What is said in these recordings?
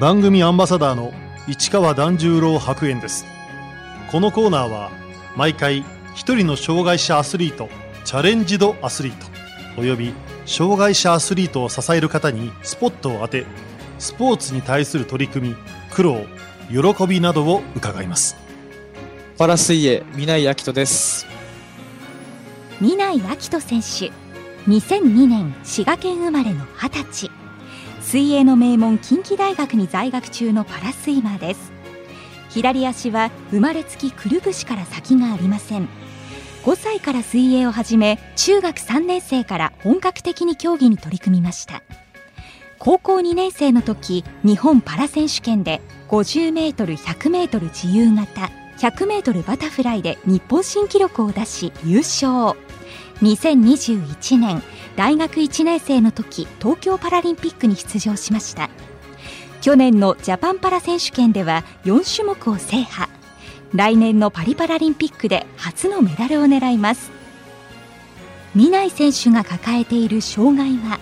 番組アンバサダーの市川團十郎白猿です。このコーナーは毎回一人の障害者アスリートチャレンジドアスリートおよび障害者アスリートを支える方にスポットを当てスポーツに対する取り組み苦労喜びなどを伺います。パラ水泳南井明人です。南井明人選手2002年滋賀県生まれの20歳水泳の名門近畿大学に在学中のパラスイマーです。左足は生まれつきくるぶしから先がありません。5歳から水泳を始め中学3年生から本格的に競技に取り組みました。高校2年生の時日本パラ選手権で 50m、100m 自由形 100m バタフライで日本新記録を出し優勝。2021年大学1年生の時東京パラリンピックに出場しました。去年のジャパンパラ選手権では4種目を制覇。来年のパリパラリンピックで初のメダルを狙います。南井選手が抱えている障害は？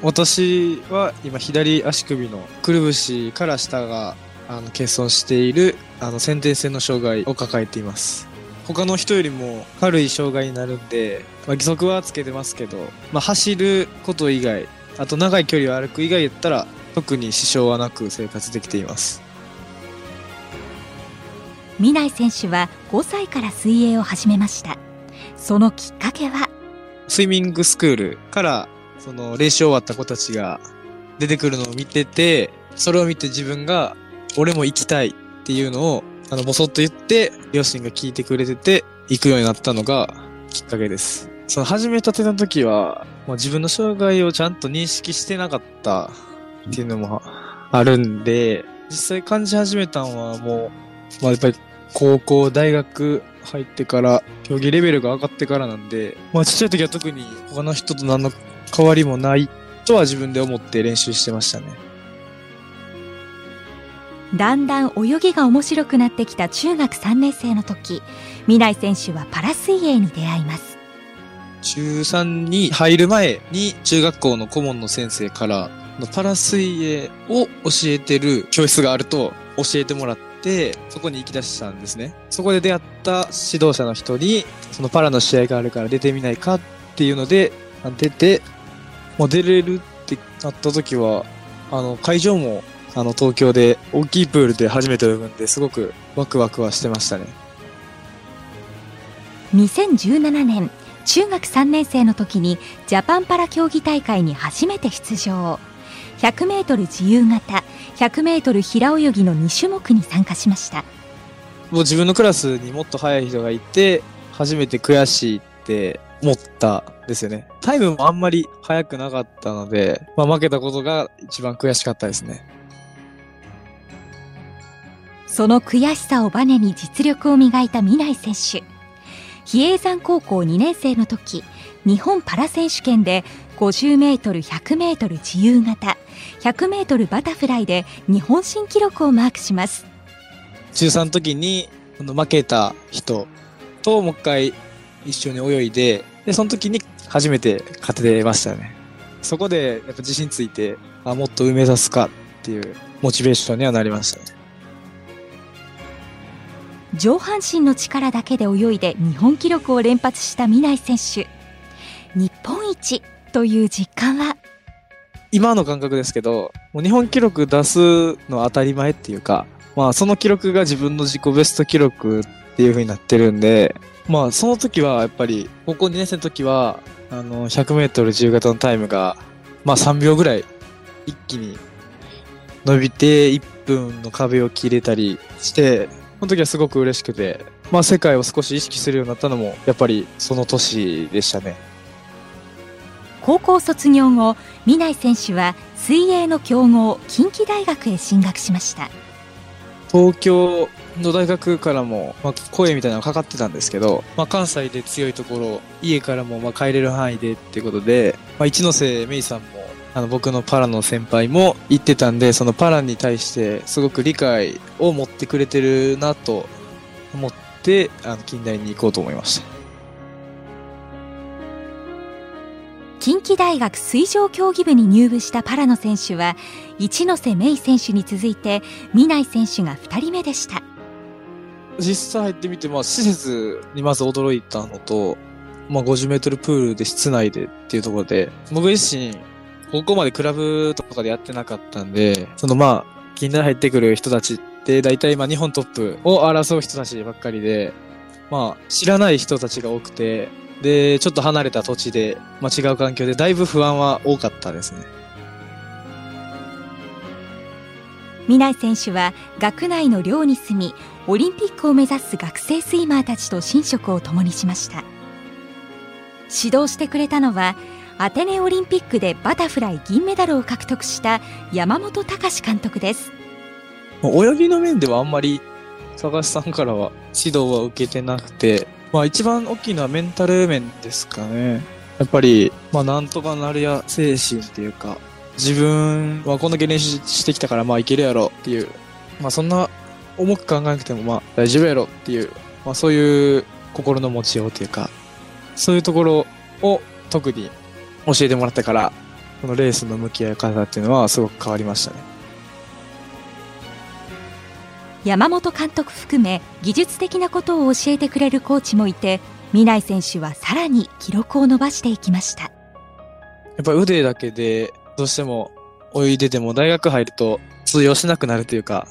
私は今左足首のくるぶしから下があの欠損しているあの先天性の障害を抱えています。他の人よりも軽い障害になるんで、まあ、義足はつけてますけど、まあ、走ること以外あと長い距離を歩く以外やったら特に支障はなく生活できています。南井選手は5歳から水泳を始めました。そのきっかけは？スイミングスクールからその練習終わった子たちが出てくるのを見ててそれを見て自分が俺も行きたいっていうのをあのボソッと言って両親が聞いてくれてて行くようになったのがきっかけですその始めたての時はもう自分の障害をちゃんと認識してなかったっていうのもあるんで実際感じ始めたのはもう、まあ、やっぱり高校、大学入ってから、競技レベルが上がってからなんで、まあちっちゃい時は特に他の人と何の変わりもないとは自分で思って練習してましたね。だんだん泳ぎが面白くなってきた中学3年生の時、南井選手はパラ水泳に出会います。中3に入る前に中学校の顧問の先生からパラ水泳を教えてる教室があると教えてもらって、そこに行き出したんですね。そこで出会った指導者の人に、そのパラの試合があるから出てみないかっていうので、出て、もう出れるってなった時は、あの、会場も、あの、東京で大きいプールで初めて泳ぐんで、すごくワクワクはしてましたね。2017年中学3年生の時にジャパンパラ競技大会に初めて出場 100m 自由形 100m 平泳ぎの2種目に参加しましたもう自分のクラスにもっと速い人がいて、初めて悔しいって思ったんですよね。タイムもあんまり速くなかったので、まあ負けたことが一番悔しかったですね。その悔しさをバネに実力を磨いた南井選手比叡山高校2年生の時日本パラ選手権で 50m、100m 自由形 100m バタフライで日本新記録をマークします中3の時に、この負けた人ともう一回一緒に泳いで、で、その時に初めて勝てましたね。そこでやっぱ自信ついて、あ、もっと目指すかっていうモチベーションにはなりましたね。上半身の力だけで泳いで日本記録を連発した南井選手。日本一という実感は？今の感覚ですけど、もう日本記録出すの当たり前っていうか、まあその記録が自分の自己ベスト記録っていう風になってるんで、まあその時はやっぱり、高校2年生の時は、あの、100メートル自由形のタイムが、まあ3秒ぐらい一気に伸びて1分の壁を切れたりして、その時はすごく嬉しくて、まあ世界を少し意識するようになったのも、やっぱりその年でしたね。高校卒業後南井選手は水泳の強豪近畿大学へ進学しました東京の大学からも、まあ、声みたいなのがかかってたんですけど、まあ、関西で強いところ、家からもまあ帰れる範囲でっていうことで、まあ、一ノ瀬芽衣さんも、あの僕のパラの先輩も言ってたんで、そのパラに対してすごく理解を持ってくれてるなと思って、あの近代に行こうと思いました。近畿大学水上競技部に入部したパラの選手は一ノ瀬芽衣選手に続いて南井選手が2人目でした実際入ってみて、まあ、施設にまず驚いたのと、まあ、50メートルプールで室内でっていうところで、僕自身、ここまでクラブとかでやってなかったんで、そのまあ、近代入ってくる人たちって、大体まあ日本トップを争う人たちばっかりで、まあ、知らない人たちが多くて、で、ちょっと離れた土地で、まあ違う環境で、だいぶ不安は多かったですね。南井選手は学内の寮に住みオリンピックを目指す学生スイマーたちと寝食を共にしました指導してくれたのはアテネオリンピックでバタフライ銀メダルを獲得した山本隆監督です泳ぎの面ではあんまり、高橋さんからは指導は受けてなくて、まあ一番大きいのはメンタル面ですかね。やっぱり、まあなんとかなるや精神っていうか、自分はこんだけ練習してきたからまあいけるやろっていう、まあそんな重く考えなくてもまあ大丈夫やろっていう、まあそういう心の持ちようというか、そういうところを特に教えてもらってから、このレースの向き合い方っていうのはすごく変わりましたね。山本監督含め技術的なことを教えてくれるコーチもいて南井選手はさらに記録を伸ばしていきましたやっぱ腕だけでどうしても泳いでても大学入ると通用しなくなるというか、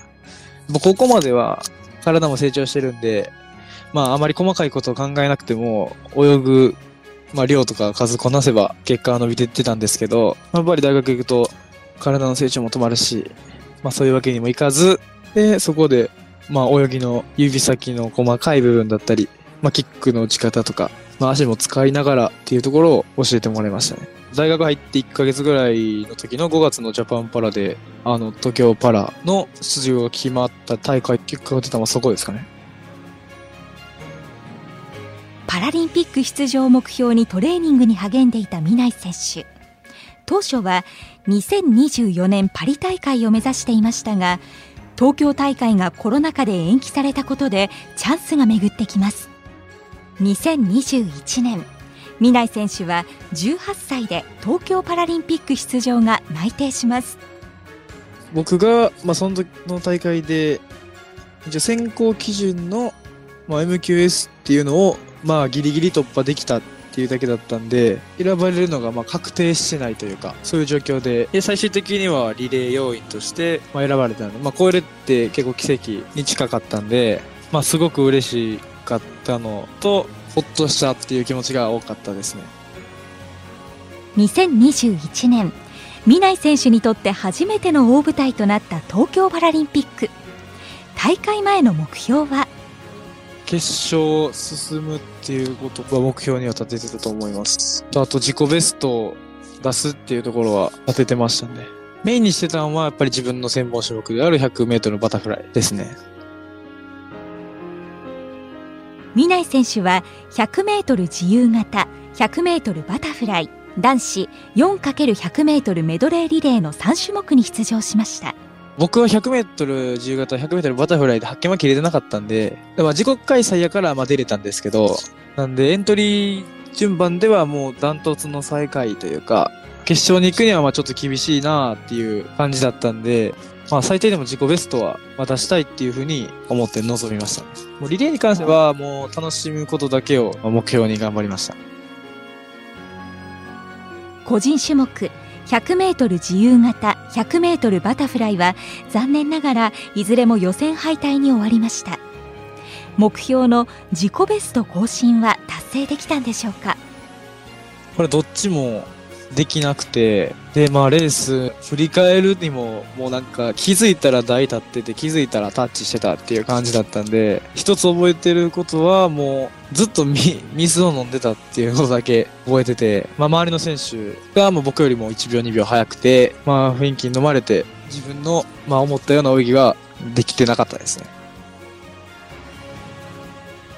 もうここまでは体も成長してるんで、まああまり細かいことを考えなくても泳ぐ、まあ量とか数こなせば結果は伸びてってたんですけど、やっぱり大学行くと体の成長も止まるし、まあそういうわけにもいかず、で、そこで、まあ泳ぎの指先の細かい部分だったり、まあキックの打ち方とか、まあ足も使いながらっていうところを教えてもらいましたね。大学入って1ヶ月ぐらいの時の5月のジャパンパラで、あの、東京パラの出場が決まった大会結果が出たのはそこですかね。パラリンピック出場を目標にトレーニングに励んでいた南井選手。当初は2024年パリ大会を目指していましたが東京大会がコロナ禍で延期されたことでチャンスが巡ってきます。2021年南井選手は18歳で東京パラリンピック出場が内定します。僕が、まあ、その時の大会で、一応選考基準の、まあ、MQS っていうのを、まあ、ギリギリ突破できたっていうだけだったんで、選ばれるのが、まあ、確定してないというか、そういう状況で、で最終的にはリレー要員として、まあ、選ばれたの。で、まあ、これって結構奇跡に近かったんで、まあ、すごく嬉しかったのと、ほっとしたっていう気持ちが多かったですね。2021年南井選手にとって初めての大舞台となった東京パラリンピック。大会前の目標は決勝進むっていうことが目標には立ててたと思います。あと自己ベストを出すっていうところは立ててましたね。メインにしてたのはやっぱり自分の専門種目である100メートルバタフライですね。南井選手は 100m 自由形 100m バタフライ男子 4×100m メドレーリレーの3種目に出場しました僕は100メートル自由形、100メートルバタフライで発見は切れてなかったんで、まあ自国開催やからまあ出れたんですけど、なんでエントリー順番ではもうダントツの最下位というか、決勝に行くにはまあちょっと厳しいなっていう感じだったんで、まあ最低でも自己ベストは出したいっていうふうに思って臨みました。もうリレーに関してはもう楽しむことだけを目標に頑張りました。個人種目 100m 自由形 100m バタフライは残念ながらいずれも予選敗退に終わりました。目標の自己ベスト更新は達成できたんでしょうか？これどっちもできなくて、で、まあレース振り返るにも、もうなんか気づいたら台立ってて気づいたらタッチしてたっていう感じだったんで、一つ覚えてることはもうずっとみ水を飲んでたっていうのだけ覚えてて、まあ周りの選手がもう僕よりも1秒2秒早くて、まあ雰囲気に飲まれて自分のまあ思ったような泳ぎができてなかったですね。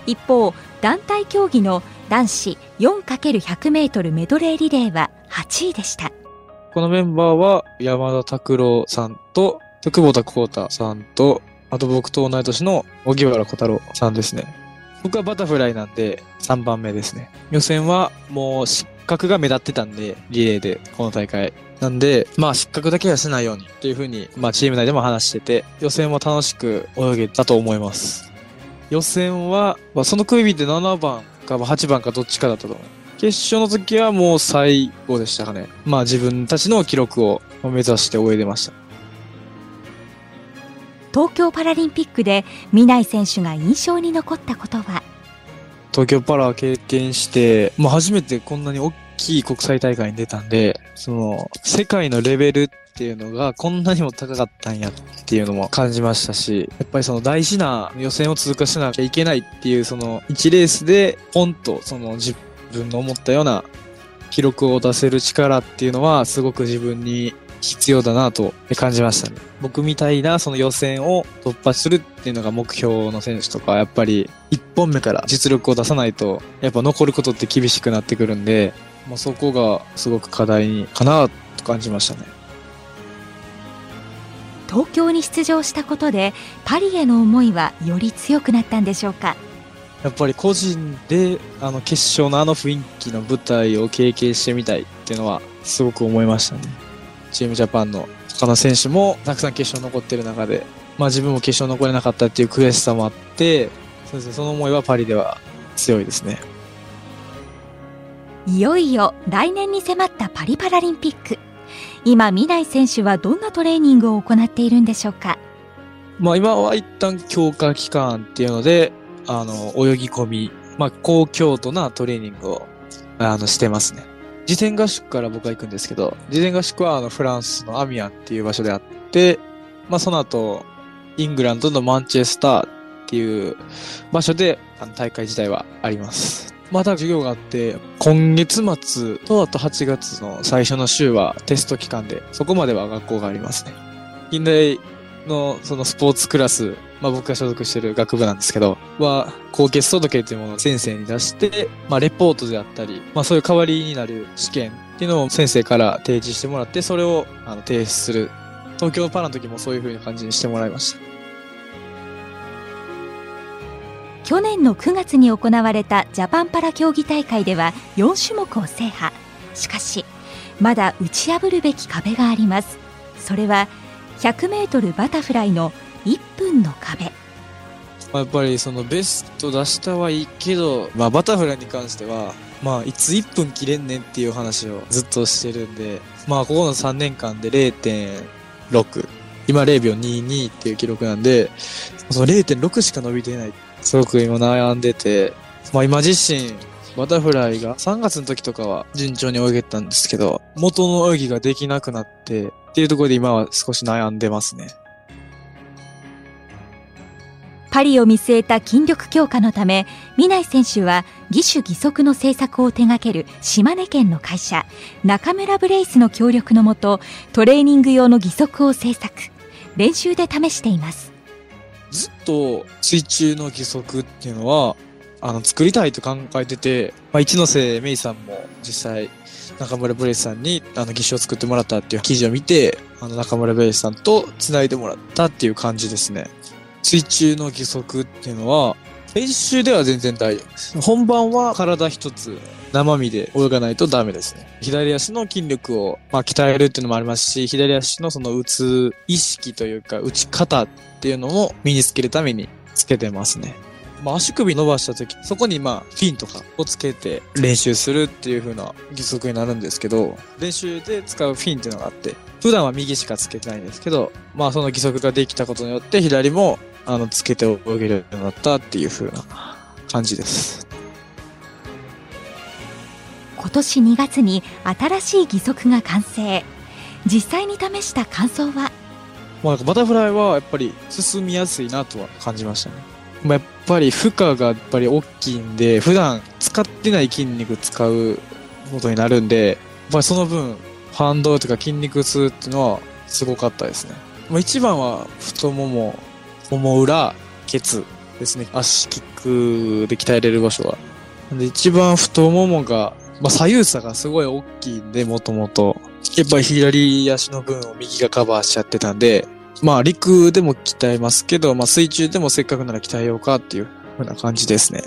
一方団体競技の男子 4×100m メドレーリレーは8位でしたこのメンバーは山田拓郎さんと、久保田幸太さんと、あと僕と同い年の荻原小太郎さんですね。僕はバタフライなんで3番目ですね。予選はもうしっ格が目立ってたんで、リレーで、この大会。なんで、まあ失格だけはしないようにっていうふうに、まあチーム内でも話してて、予選は楽しく泳げたと思います。予選は、まあ、その組で7番か8番かどっちかだったと思う。決勝の時はもう最後でしたかね。まあ自分たちの記録を目指して泳いでました。東京パラリンピックで南井選手が印象に残ったことは？東京パラ経験して、まあ初めてこんなに大きい国際大会に出たんで、その、世界のレベルっていうのがこんなにも高かったんやっていうのも感じましたし、やっぱりその大事な予選を通過しなきゃいけないっていうその1レースでポンとその自分の思ったような記録を出せる力っていうのはすごく自分に必要だなと感じましたね。僕みたいなその予選を突破するっていうのが目標の選手とか、やっぱり1本目から実力を出さないと、やっぱ残ることって厳しくなってくるんで、まあ、そこがすごく課題かなと感じましたね。東京に出場したことでパリへの思いはより強くなったんでしょうか？やっぱり個人であの決勝のあの雰囲気の舞台を経験してみたいっていうのはすごく思いましたね。チームジャパンの他の選手もたくさん決勝残ってる中で、まあ自分も決勝残れなかったっていう悔しさもあって、そうですね、その思いはパリでは強いですね。いよいよ来年に迫ったパリパラリンピック今南井選手はどんなトレーニングを行っているんでしょうか？まあ今は一旦強化期間っていうので、あの、泳ぎ込み、まあ高強度なトレーニングを、あの、してますね。事前合宿から僕は行くんですけど、事前合宿はあのフランスのアミアンっていう場所であって、まあその後、イングランドのマンチェスターっていう場所であの大会自体はあります。また授業があって、今月末とあと8月の最初の週はテスト期間で、そこまでは学校がありますね。近代のそのスポーツクラス、まあ僕が所属してる学部なんですけど、は、高血届というものを先生に出して、まあレポートであったり、まあそういう代わりになる試験っていうのを先生から提示してもらって、それをあの提出する。東京パラの時もそういう風な感じにしてもらいました。去年の9月に行われたジャパンパラ競技大会では4種目を制覇。しかしまだ打ち破るべき壁があります。それは 100m バタフライの1分の壁。やっぱりそのベスト出したはいいけど、まあバタフライに関しては、まあいつ1分切れんねんっていう話をずっとしてるんで、まあここの3年間で0.6、今0秒22っていう記録なんで、その0.6しか伸びてない。すごく今悩んでて、まあ今自身、バタフライが3月の時とかは順調に泳げたんですけど、元の泳ぎができなくなって、っていうところで今は少し悩んでますね。パリを見据えた筋力強化のため南井選手は義手義足の製作を手掛ける島根県の会社中村ブレイスの協力のもとトレーニング用の義足を製作練習で試していますずっと水中の義足っていうのは、あの、作りたいと考えてて、まあ、一ノ瀬メイさんも実際、中村ブレイスさんに、あの、義手を作ってもらったっていう記事を見て、あの、中村ブレイスさんと繋いでもらったっていう感じですね。水中の義足っていうのは、練習では全然大丈夫です。本番は体一つ生身で泳がないとダメですね。左足の筋力を、まあ、鍛えるっていうのもありますし、左足のその打つ意識というか、打ち方っていうのも身につけるためにつけてますね。まあ、足首伸ばした時、そこにまあ、フィンとかをつけて練習するっていう風な義足になるんですけど、練習で使うフィンっていうのがあって、普段は右しかつけてないんですけど、まあその義足ができたことによって左もあのつけて泳げるようになったっていう風な感じです。今年2月に新しい義足が完成実際に試した感想は？まあバタフライはやっぱり進みやすいなとは感じましたね。まあ、やっぱり負荷がやっぱり大きいんで、普段使ってない筋肉使うことになるんで、やっぱりその分、反動とか筋肉痛っていうのはすごかったですね。まあ、一番は太もも、もも裏、ケツですね。足キックで鍛えれる場所は。で一番太ももが、まあ、左右差がすごい大きいんで、もともと。やっぱり左足の分を右がカバーしちゃってたんで、まあ陸でも鍛えますけど、まあ水中でもせっかくなら鍛えようかっていうふうな感じですね。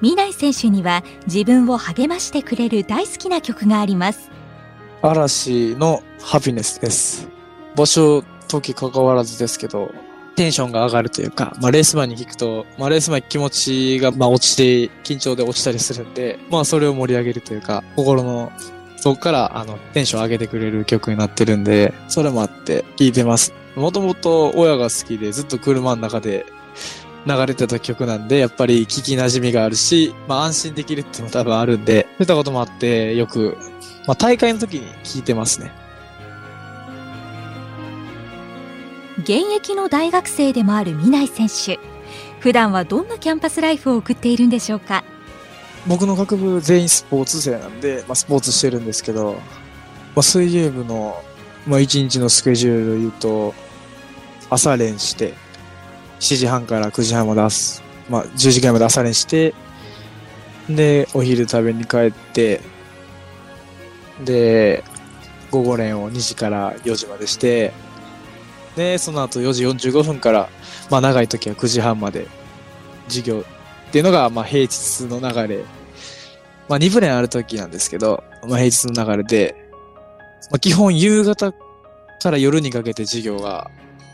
南井選手には自分を励ましてくれる大好きな曲があります嵐のハピネスです。場所、時関わらずですけど、テンションが上がるというか、まあレース前に聞くと、まあレース前気持ちがまあ落ちて、緊張で落ちたりするんで、まあそれを盛り上げるというか、心の、そこからあの、テンション上げてくれる曲になってるんで、それもあって聴いてます。もともと親が好きでずっと車の中で流れてた曲なんで、やっぱり聞き馴染みがあるし、まあ安心できるっていうのも多分あるんで、そういったこともあって、よく、まあ大会の時に聞いてますね。現役の大学生でもある南井選手。普段はどんなキャンパスライフを送っているんでしょうか？僕の学部全員スポーツ生なんで、まあ、スポーツしてるんですけど、まあ、水泳部の、まあ、1日のスケジュール言うと、朝練して、7時半から9時半まで、まあ、10時ぐらいまで朝練して、で、お昼食べに帰って、で、午後練を2時から4時までして、で、その後4時45分から、まあ長い時は9時半まで授業っていうのが、まあ平日の流れ。まあ2部練ある時なんですけど、まあ平日の流れで、まあ基本夕方から夜にかけて授業が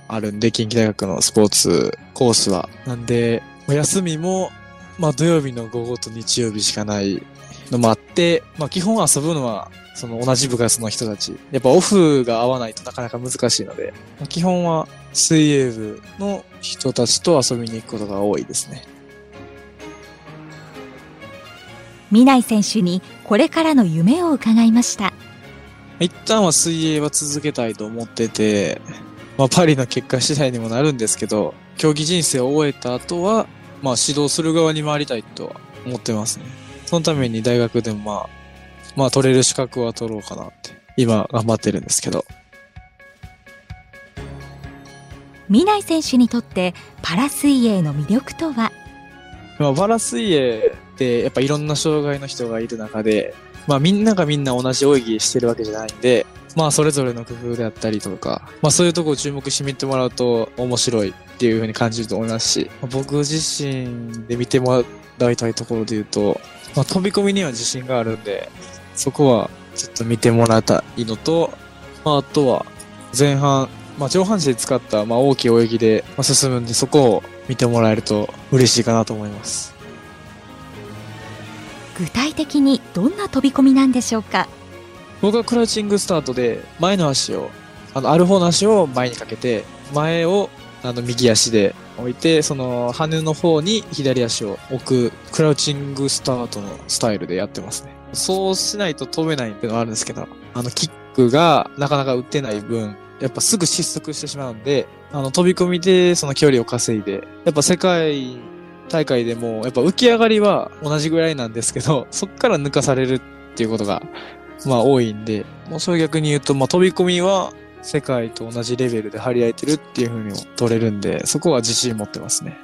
あるんで、近畿大学のスポーツコースは。なんで、まあ休みも、まあ土曜日の午後と日曜日しかないのもあって、まあ基本遊ぶのは、その同じ部活の人たち。やっぱオフが合わないとなかなか難しいので、まあ基本は水泳部の人たちと遊びに行くことが多いですね。南井選手にこれからの夢を伺いました一旦は水泳は続けたいと思ってて、まあ、パリの結果次第にもなるんですけど、競技人生を終えた後は、まあ、指導する側に回りたいとは思ってますね。そのために大学でもまあ、まあ、取れる資格は取ろうかなって、今頑張ってるんですけど。南井選手にとってパラ水泳の魅力とは？まあ、パラ水泳ってやっぱいろんな障害の人がいる中で、まあみんながみんな同じ泳ぎしてるわけじゃないんで、まあそれぞれの工夫であったりとか、まあそういうとこを注目して見てもらうと面白いっていうふうに感じると思いますし、僕自身で見てもらいたいところで言うと、まあ飛び込みには自信があるんで、そこはちょっと見てもらいたいのと、まああとは前半、まあ上半身使ったまあ大きい泳ぎでまあ進むんで、そこを見てもらえると嬉しいかなと思います。具体的にどんな飛び込みなんでしょうか？僕はクラウチングスタートで前の足を、あの、ある方の足を前にかけて、前をあの右足で置いて、その羽の方に左足を置くクラウチングスタートのスタイルでやってますね。そうしないと飛べないっていうのはあるんですけど、あの、キックがなかなか打ってない分、やっぱすぐ失速してしまうんで、あの、飛び込みでその距離を稼いで、やっぱ世界大会でも、やっぱ浮き上がりは同じぐらいなんですけど、そっから抜かされるっていうことが、まあ多いんで、もうそれ逆に言うと、まあ飛び込みは世界と同じレベルで張り合えてるっていう風にも取れるんで、そこは自信持ってますね。